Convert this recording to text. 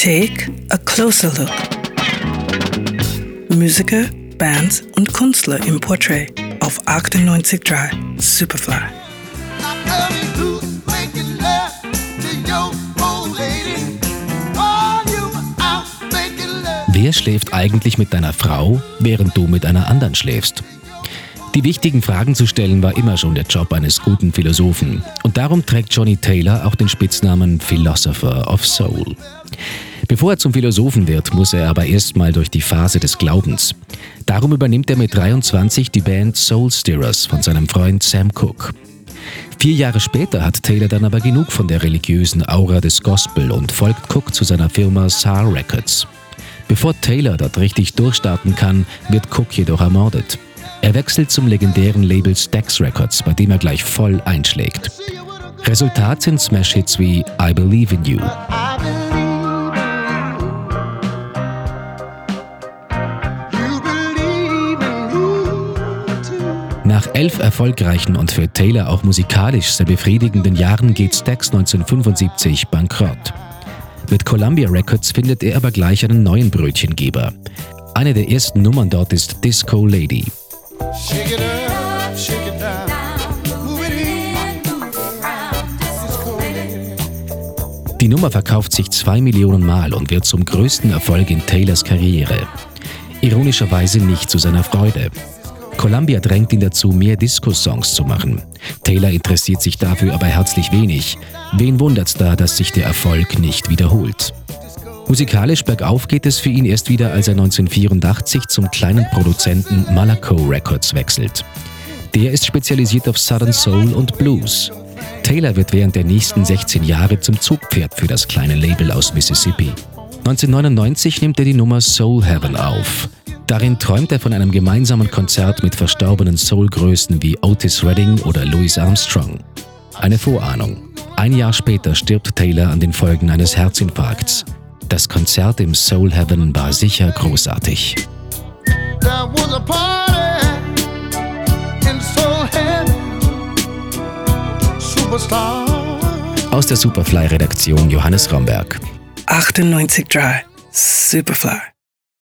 Take a closer look. Musiker, Bands und Künstler im Portrait auf 98.3 Superfly. Wer schläft eigentlich mit deiner Frau, während du mit einer anderen schläfst? Die wichtigen Fragen zu stellen war immer schon der Job eines guten Philosophen. Und darum trägt Johnny Taylor auch den Spitznamen Philosopher of Soul. Bevor er zum Philosophen wird, muss er aber erstmal durch die Phase des Glaubens. Darum übernimmt er mit 23 die Band Soul Stirrers von seinem Freund Sam Cooke. Vier Jahre später hat Taylor dann aber genug von der religiösen Aura des Gospel und folgt Cook zu seiner Firma SAR Records. Bevor Taylor dort richtig durchstarten kann, wird Cook jedoch ermordet. Er wechselt zum legendären Label Stax Records, bei dem er gleich voll einschlägt. Resultat sind Smash-Hits wie I Believe in You. Nach elf erfolgreichen und für Taylor auch musikalisch sehr befriedigenden Jahren geht Stax 1975 bankrott. Mit Columbia Records findet er aber gleich einen neuen Brötchengeber. Eine der ersten Nummern dort ist Disco Lady. Die Nummer verkauft sich zwei Millionen Mal und wird zum größten Erfolg in Taylors Karriere. Ironischerweise nicht zu seiner Freude. Columbia drängt ihn dazu, mehr Disco-Songs zu machen. Taylor interessiert sich dafür aber herzlich wenig. Wen wundert's da, dass sich der Erfolg nicht wiederholt? Musikalisch bergauf geht es für ihn erst wieder, als er 1984 zum kleinen Produzenten Malaco Records wechselt. Der ist spezialisiert auf Southern Soul und Blues. Taylor wird während der nächsten 16 Jahre zum Zugpferd für das kleine Label aus Mississippi. 1999 nimmt er die Nummer Soul Heaven auf. Darin träumt er von einem gemeinsamen Konzert mit verstorbenen Soul-Größen wie Otis Redding oder Louis Armstrong. Eine Vorahnung. Ein Jahr später stirbt Taylor an den Folgen eines Herzinfarkts. Das Konzert im Soul Heaven war sicher großartig. Aus der Superfly-Redaktion Johannes Romberg. 98.3 Superfly.